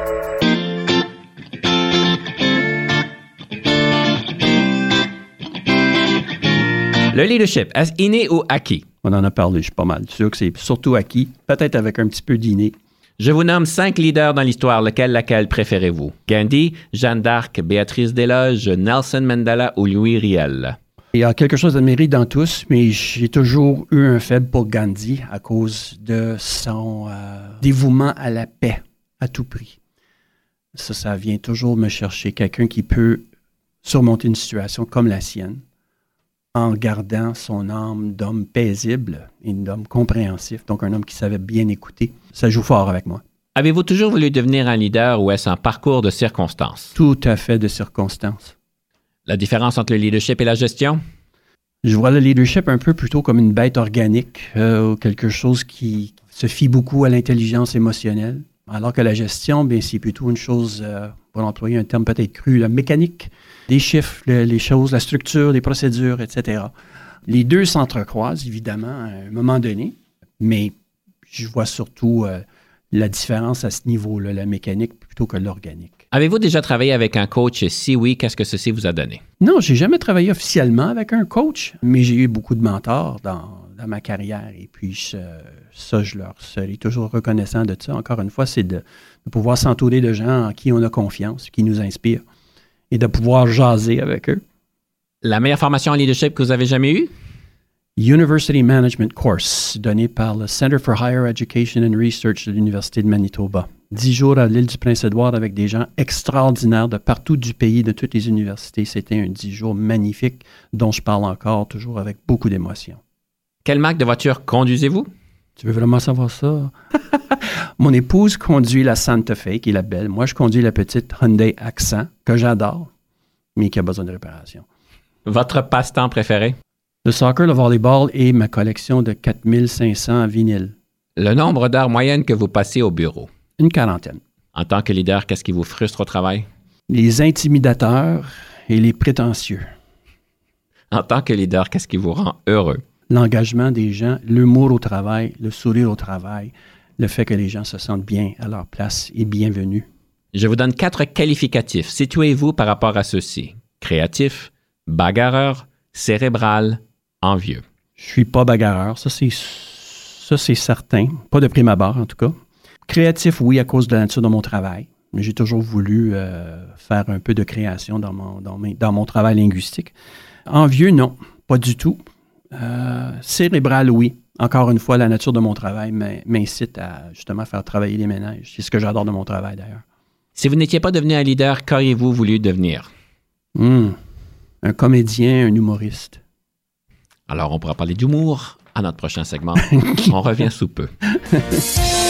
[SPEAKER 1] Le leadership, est-ce inné ou acquis?
[SPEAKER 2] On en a parlé, je suis pas mal sûr que c'est surtout acquis, peut-être avec un petit peu d'inné.
[SPEAKER 1] Je vous nomme cinq leaders dans l'histoire. Lequel, laquelle préférez-vous? Gandhi, Jeanne d'Arc, Béatrice Desloges, Nelson Mandela ou Louis Riel?
[SPEAKER 2] Il y a quelque chose de mérite dans tous, mais j'ai toujours eu un faible pour Gandhi à cause de son euh, dévouement à la paix à tout prix. Ça, ça vient toujours me chercher quelqu'un qui peut surmonter une situation comme la sienne en gardant son âme d'homme paisible et d'homme compréhensif, donc un homme qui savait bien écouter. Ça joue fort avec moi.
[SPEAKER 1] Avez-vous toujours voulu devenir un leader ou est-ce un parcours de circonstances?
[SPEAKER 2] Tout à fait de circonstances.
[SPEAKER 1] La différence entre le leadership et la gestion?
[SPEAKER 2] Je vois le leadership un peu plutôt comme une bête organique, euh, quelque chose qui se fie beaucoup à l'intelligence émotionnelle, alors que la gestion, bien, c'est plutôt une chose euh, pour employer un terme peut-être cru, la mécanique des chiffres, le- les choses, la structure, les procédures, etc. Les deux s'entrecroisent, évidemment, à un moment donné, mais je vois surtout euh, la différence à ce niveau-là, la mécanique plutôt que l'organique.
[SPEAKER 1] Avez-vous déjà travaillé avec un coach? Si oui, qu'est-ce que ceci vous a donné?
[SPEAKER 2] Non, j'ai jamais travaillé officiellement avec un coach, mais j'ai eu beaucoup de mentors dans, dans ma carrière. Et puis, je- ça, je leur serai toujours reconnaissant de ça. Encore une fois, c'est de, de pouvoir s'entourer de gens en qui on a confiance, qui nous inspirent, et de pouvoir jaser avec eux.
[SPEAKER 1] La meilleure formation en leadership que vous avez jamais eue?
[SPEAKER 2] University Management Course, donné par le Center for Higher Education and Research de l'Université de Manitoba. Dix jours à l'île du Prince-Édouard avec des gens extraordinaires de partout du pays, de toutes les universités. C'était un dix jours magnifique dont je parle encore, toujours avec beaucoup d'émotion.
[SPEAKER 1] Quelle marque de voiture conduisez-vous?
[SPEAKER 2] Tu veux vraiment savoir ça? Mon épouse conduit la Santa Fe, qui est la belle. Moi, je conduis la petite Hyundai Accent, que j'adore, mais qui a besoin de réparation.
[SPEAKER 1] Votre passe-temps préféré?
[SPEAKER 2] Le soccer, le volleyball et ma collection de 4500 vinyles.
[SPEAKER 1] Le nombre d'heures moyennes que vous passez au bureau?
[SPEAKER 2] Une quarantaine.
[SPEAKER 1] En tant que leader, qu'est-ce qui vous frustre au travail?
[SPEAKER 2] Les intimidateurs et les prétentieux.
[SPEAKER 1] En tant que leader, qu'est-ce qui vous rend heureux?
[SPEAKER 2] L'engagement des gens, l'humour au travail, le sourire au travail, le fait que les gens se sentent bien à leur place et bienvenus.
[SPEAKER 1] Je vous donne quatre qualificatifs. Situez-vous par rapport à ceux-ci. Créatif, bagarreur, cérébral, envieux.
[SPEAKER 2] Je suis pas bagarreur, ça c'est ça c'est certain, pas de prime abord en tout cas. Créatif, oui, à cause de la nature de mon travail. Mais J'ai toujours voulu euh, faire un peu de création dans mon, dans, mes- dans mon travail linguistique. Envieux, non, pas du tout. Euh, cérébral, oui. Encore une fois, la nature de mon travail m'in- m'incite à justement faire travailler les ménages. C'est ce que j'adore de mon travail d'ailleurs.
[SPEAKER 1] Si vous n'étiez pas devenu un leader, qu'auriez-vous voulu devenir?
[SPEAKER 2] Hmm. Un comédien, un humoriste.
[SPEAKER 1] Alors, on pourra parler d'humour à notre prochain segment. on revient sous peu.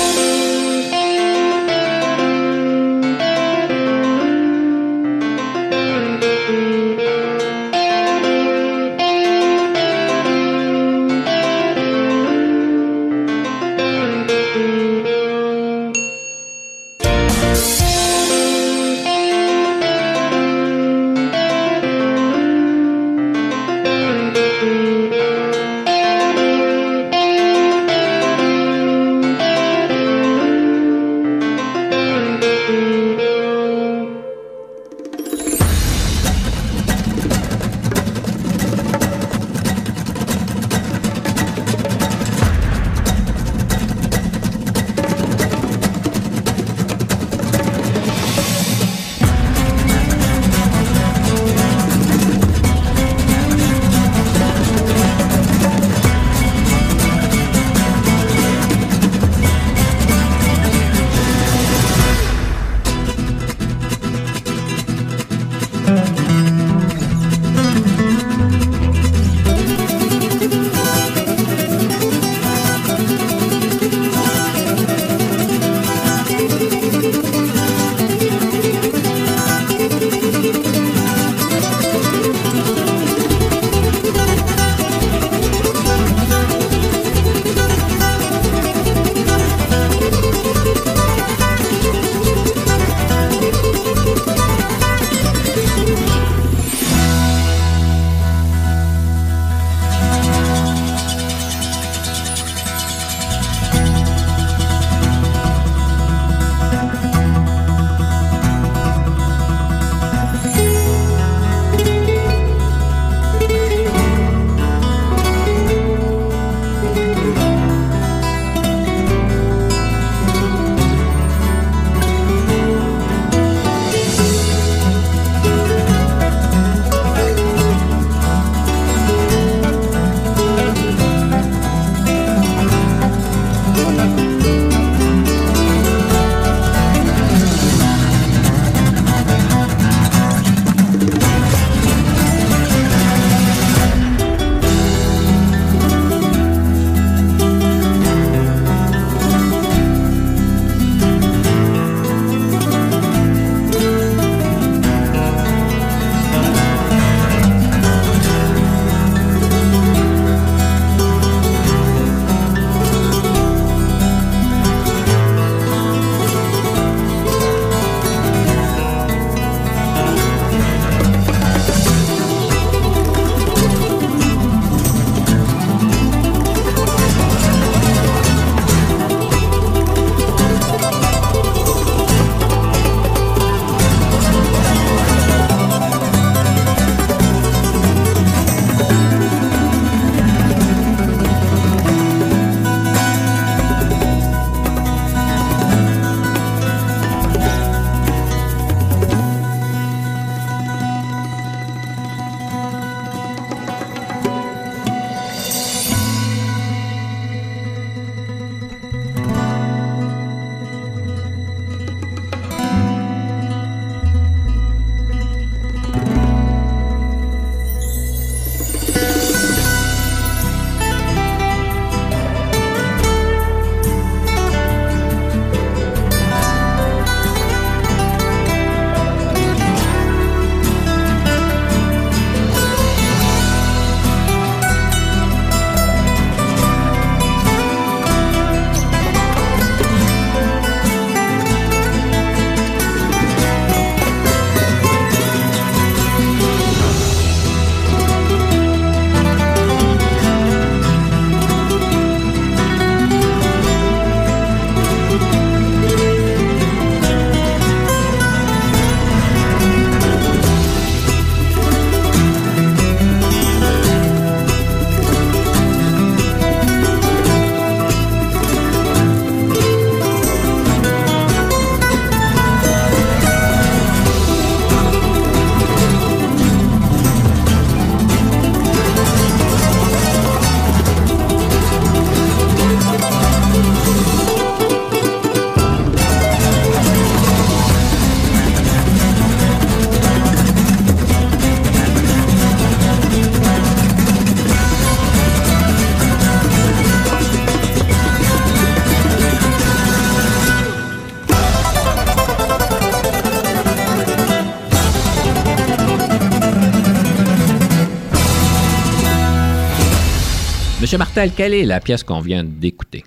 [SPEAKER 1] Quelle est la pièce qu'on vient d'écouter?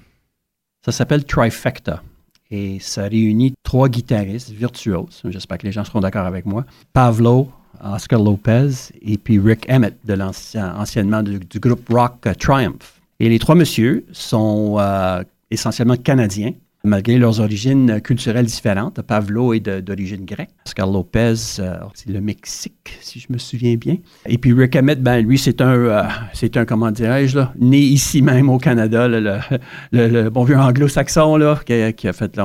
[SPEAKER 2] Ça s'appelle Trifecta. Et ça réunit trois guitaristes virtuoses. J'espère que les gens seront d'accord avec moi. Pavlo, Oscar Lopez et puis Rick Emmett, de anciennement du, groupe rock Triumph. Et les trois messieurs sont euh, essentiellement canadiens, malgré leurs origines culturelles différentes. Pavlo est d'origine grecque. Oscar Lopez, euh, c'est le Mexique, si je me souviens bien. Et puis Rick Emmett, ben lui, c'est un, euh, c'est un, comment dirais-je, né ici même au Canada, le, bon vieux anglo-saxon, là, qui, a- fait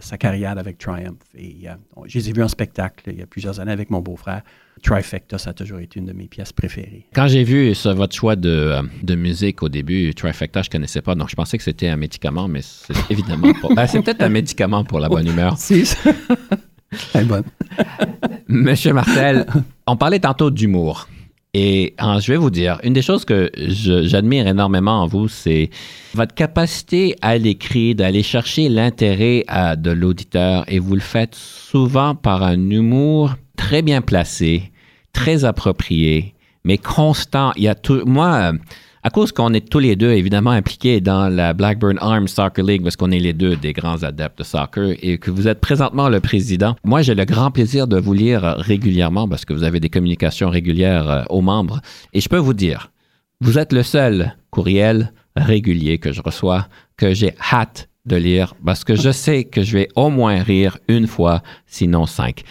[SPEAKER 2] sa carrière avec Triumph. Et euh, je les ai vus en spectacle il y a plusieurs années avec mon beau-frère. Trifecta, ça a toujours été une de mes pièces préférées.
[SPEAKER 1] Quand j'ai vu votre choix de, euh, de musique au début, Trifecta, je connaissais pas, donc je pensais que c'était un médicament, mais c'est évidemment pas. Ben, c'est peut-être un médicament pour la bonne humeur.
[SPEAKER 2] C'est ça. Elle est bonne.
[SPEAKER 1] Monsieur Martel, on parlait tantôt d'humour. Et hein, je vais vous dire, une des choses que j'admire énormément en vous, c'est votre capacité à l'écrit, d'aller chercher l'intérêt à- de l'auditeur. Et vous le faites souvent par un humour très bien placé, très approprié, mais constant. Il y a tout, moi, euh, à cause qu'on est tous les deux évidemment impliqués dans la Blackburn Arms Soccer League, parce qu'on est les deux des grands adeptes de soccer et que vous êtes présentement le président, moi j'ai le grand plaisir de vous lire régulièrement parce que vous avez des communications régulières euh, aux membres. Et je peux vous dire, vous êtes le seul courriel régulier que je reçois que j'ai hâte de lire parce que je sais que je vais au moins rire une fois, sinon cinq.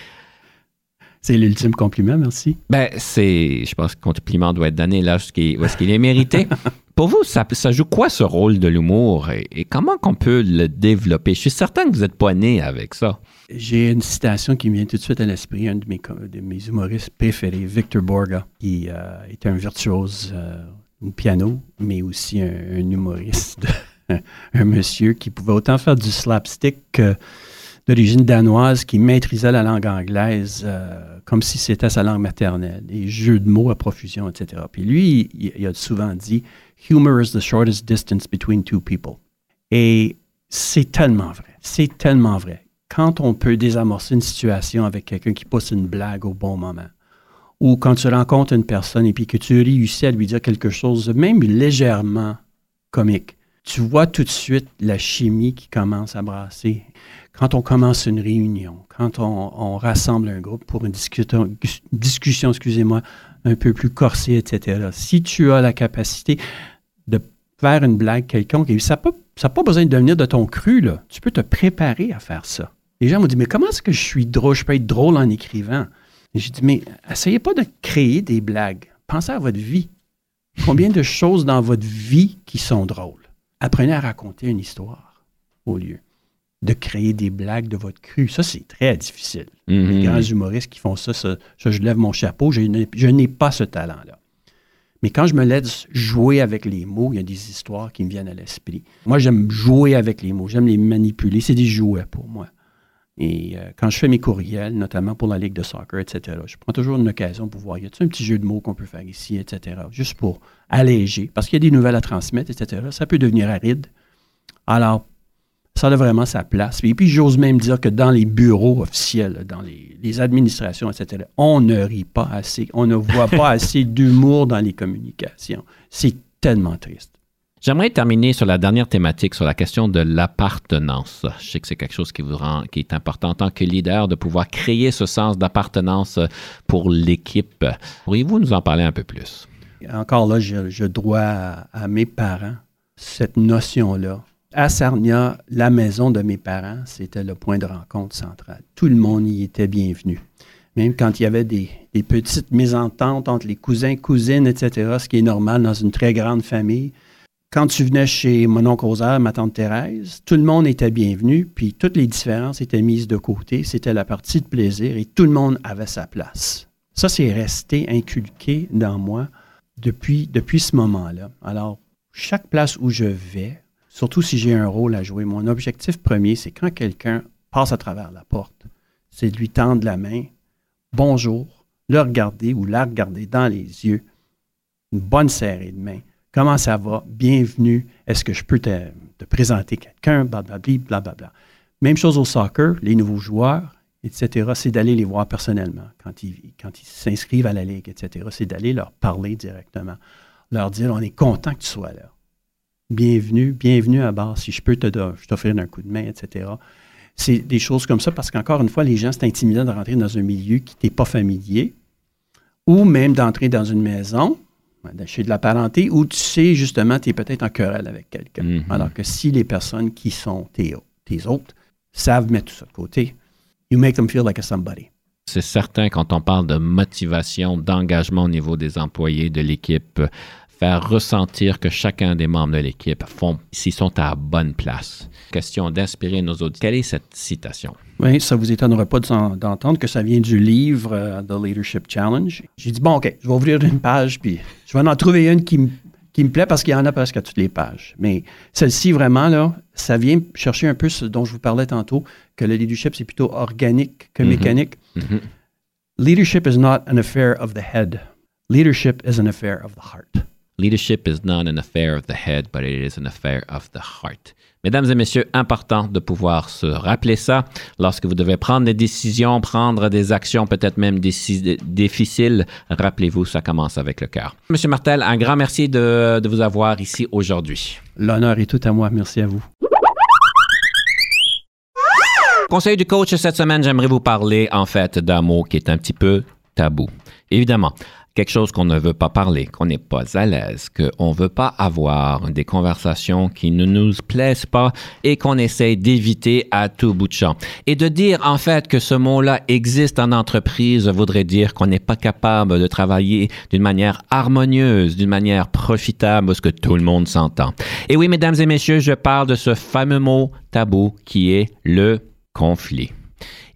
[SPEAKER 2] C'est l'ultime compliment, merci.
[SPEAKER 1] Ben, c'est, je pense que le compliment doit être donné là où est-ce qu'il est mérité. Pour vous, ça, ça joue quoi ce rôle de l'humour? Et, et comment qu'on peut le développer? Je suis certain que vous n'êtes pas né avec ça.
[SPEAKER 2] J'ai une citation qui me vient tout de suite à l'esprit, un de mes, co- de mes humoristes préférés, Victor Borga, qui euh, est un virtuose euh, au piano, mais aussi un, un humoriste, un monsieur qui pouvait autant faire du slapstick que d'origine danoise, qui maîtrisait la langue anglaise euh, comme si c'était sa langue maternelle, des jeux de mots à profusion, etc. Puis lui, il, il a souvent dit « Humor is the shortest distance between two people ». Et c'est tellement vrai. C'est tellement vrai. Quand on peut désamorcer une situation avec quelqu'un qui pousse une blague au bon moment, ou quand tu rencontres une personne et puis que tu réussis à lui dire quelque chose, même légèrement comique, tu vois tout de suite la chimie qui commence à brasser. Quand on commence une réunion, quand on, rassemble un groupe pour une discussion, excusez-moi, un peu plus corsée, etc. Si tu as la capacité de faire une blague quelconque, ça n'a pas, besoin de venir de ton cru, là. Tu peux te préparer à faire ça. Les gens m'ont dit, mais comment est-ce que je suis drôle, je peux être drôle en écrivant? J'ai dit, mais essayez pas de créer des blagues. Pensez à votre vie. Combien de choses dans votre vie qui sont drôles? Apprenez à raconter une histoire au lieu de créer des blagues de votre cru. Ça, c'est très difficile. Les
[SPEAKER 1] Mhm.
[SPEAKER 2] grands humoristes qui font ça, ça, ça, je lève mon chapeau. Je n'ai, je n'ai pas ce talent-là. Mais quand je me laisse jouer avec les mots, il y a des histoires qui me viennent à l'esprit. Moi, j'aime jouer avec les mots. J'aime les manipuler. C'est des jouets pour moi. Et euh, quand je fais mes courriels, notamment pour la Ligue de soccer, etc., je prends toujours une occasion pour voir, y a-t-il un petit jeu de mots qu'on peut faire ici, etc., juste pour alléger, parce qu'il y a des nouvelles à transmettre, etc. Ça peut devenir aride. Alors, ça a vraiment sa place. Et puis, j'ose même dire que dans les bureaux officiels, dans les administrations, etc., on ne rit pas assez, on ne voit pas assez d'humour dans les communications. C'est tellement triste.
[SPEAKER 1] J'aimerais terminer sur la dernière thématique, sur la question de l'appartenance. Je sais que c'est quelque chose qui vous rend, est important en tant que leader, de pouvoir créer ce sens d'appartenance pour l'équipe. Pourriez-vous nous en parler un peu plus?
[SPEAKER 2] Encore là, je, dois à, à mes parents cette notion-là. À Sarnia, la maison de mes parents, c'était le point de rencontre central. Tout le monde y était bienvenu. Même quand il y avait des, des petites mésententes entre les cousins, cousines, etc., ce qui est normal dans une très grande famille, quand tu venais chez mon oncle Rosaire, ma tante Thérèse, tout le monde était bienvenu, puis toutes les différences étaient mises de côté. C'était la partie de plaisir et tout le monde avait sa place. Ça, c'est resté inculqué dans moi depuis, depuis ce moment-là. Alors, chaque place où je vais, surtout si j'ai un rôle à jouer, mon objectif premier, c'est quand quelqu'un passe à travers la porte, c'est de lui tendre la main, bonjour, le regarder ou la regarder dans les yeux, une bonne serrée de main. Comment ça va? Bienvenue. Est-ce que je peux te, te présenter quelqu'un? Blablabli, blablabla. Même chose au soccer, les nouveaux joueurs, etc., c'est d'aller les voir personnellement quand ils, quand ils s'inscrivent à la Ligue, etc. C'est d'aller leur parler directement, leur dire on est content que tu sois là. bienvenue, bienvenue à bord, si je peux te t'offrir un coup de main, etc. C'est des choses comme ça parce qu'encore une fois, les gens, c'est intimidant de rentrer dans un milieu qui t'est pas familier ou même d'entrer dans une maison, chez de la parenté, où tu sais justement, tu es peut-être en querelle avec quelqu'un.
[SPEAKER 1] Mhm.
[SPEAKER 2] Alors que si les personnes qui sont tes, tes hôtes savent mettre tout ça de côté, you make them feel like a somebody.
[SPEAKER 1] C'est certain quand on parle de motivation, d'engagement au niveau des employés de l'équipe, faire ressentir que chacun des membres de l'équipe font, s'ils sont à la bonne place. Question d'inspirer nos auditeurs. Quelle est cette citation?
[SPEAKER 2] Oui, ça vous étonnera pas de- d'entendre que ça vient du livre euh, The Leadership Challenge. J'ai dit, bon, OK, je vais ouvrir une page, puis je vais en trouver une qui, me- qui me plaît parce qu'il y en a presque à toutes les pages. Mais celle-ci, vraiment, là, ça vient chercher un peu ce dont je vous parlais tantôt, que le leadership, c'est plutôt organique que
[SPEAKER 1] Mhm.
[SPEAKER 2] mécanique.
[SPEAKER 1] Mhm.
[SPEAKER 2] Leadership is not an affair of the head. Leadership is an affair of the heart.
[SPEAKER 1] Leadership is not an affair of the head, but it is an affair of the heart. Mesdames et messieurs, important de pouvoir se rappeler ça lorsque vous devez prendre des décisions, prendre des actions peut-être même difficiles. Rappelez-vous, ça commence avec le cœur. Monsieur Martel, un grand merci de, de vous avoir ici aujourd'hui.
[SPEAKER 2] L'honneur est tout à moi. Merci à vous.
[SPEAKER 1] Conseil du coach cette semaine, j'aimerais vous parler en fait d'un mot qui est un petit peu tabou. Évidemment, quelque chose qu'on ne veut pas parler, qu'on n'est pas à l'aise, qu'on ne veut pas avoir des conversations qui ne nous plaisent pas et qu'on essaye d'éviter à tout bout de champ. Et de dire en fait que ce mot-là existe en entreprise voudrait dire qu'on n'est pas capable de travailler d'une manière harmonieuse, d'une manière profitable, parce que tout le monde s'entend. Et oui, mesdames et messieurs, je parle de ce fameux mot tabou qui est le conflit.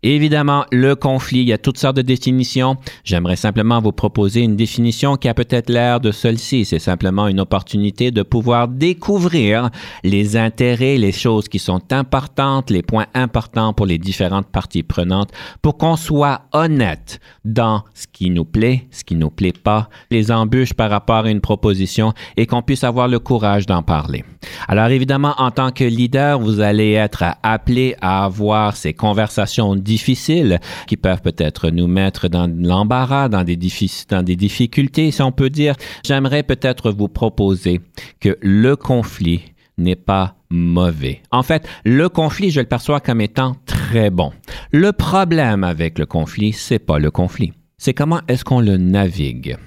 [SPEAKER 1] Évidemment, le conflit, il y a toutes sortes de définitions. J'aimerais simplement vous proposer une définition qui a peut-être l'air de celle-ci. C'est simplement une opportunité de pouvoir découvrir les intérêts, les choses qui sont importantes, les points importants pour les différentes parties prenantes pour qu'on soit honnête dans ce qui nous plaît, ce qui nous plaît pas, les embûches par rapport à une proposition et qu'on puisse avoir le courage d'en parler. Alors évidemment, en tant que leader, vous allez être appelé à avoir ces conversations difficiles qui peuvent peut-être nous mettre dans l'embarras, dans des, dans des difficultés, si on peut dire. J'aimerais peut-être vous proposer que le conflit n'est pas mauvais. En fait, le conflit, je le perçois comme étant très bon. Le problème avec le conflit, c'est pas le conflit. C'est comment est-ce qu'on le navigue.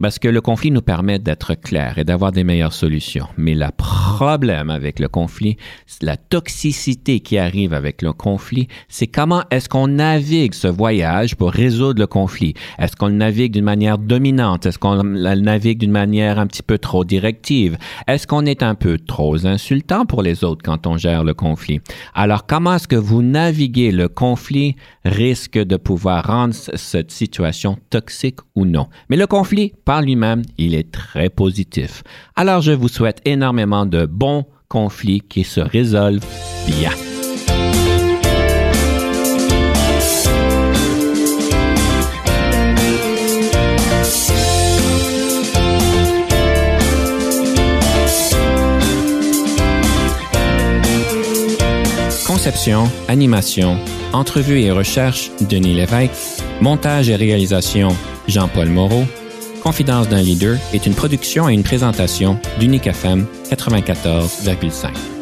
[SPEAKER 1] Parce que le conflit nous permet d'être clair et d'avoir des meilleures solutions. Mais le problème avec le conflit, la toxicité qui arrive avec le conflit, c'est comment est-ce qu'on navigue ce voyage pour résoudre le conflit? Est-ce qu'on le navigue d'une manière dominante? Est-ce qu'on le navigue d'une manière un petit peu trop directive? Est-ce qu'on est un peu trop insultant pour les autres quand on gère le conflit? Alors, comment est-ce que vous naviguez le conflit risque de pouvoir rendre cette situation toxique ou non? Mais le conflit, par lui-même, il est très positif. Alors, je vous souhaite énormément de bons conflits qui se résolvent bien. Conception, animation, entrevue et recherche, Denis Lévesque. Montage et réalisation, Jean-Paul Moreau. Confidence d'un leader est une production et une présentation d'Unique FM 94,5.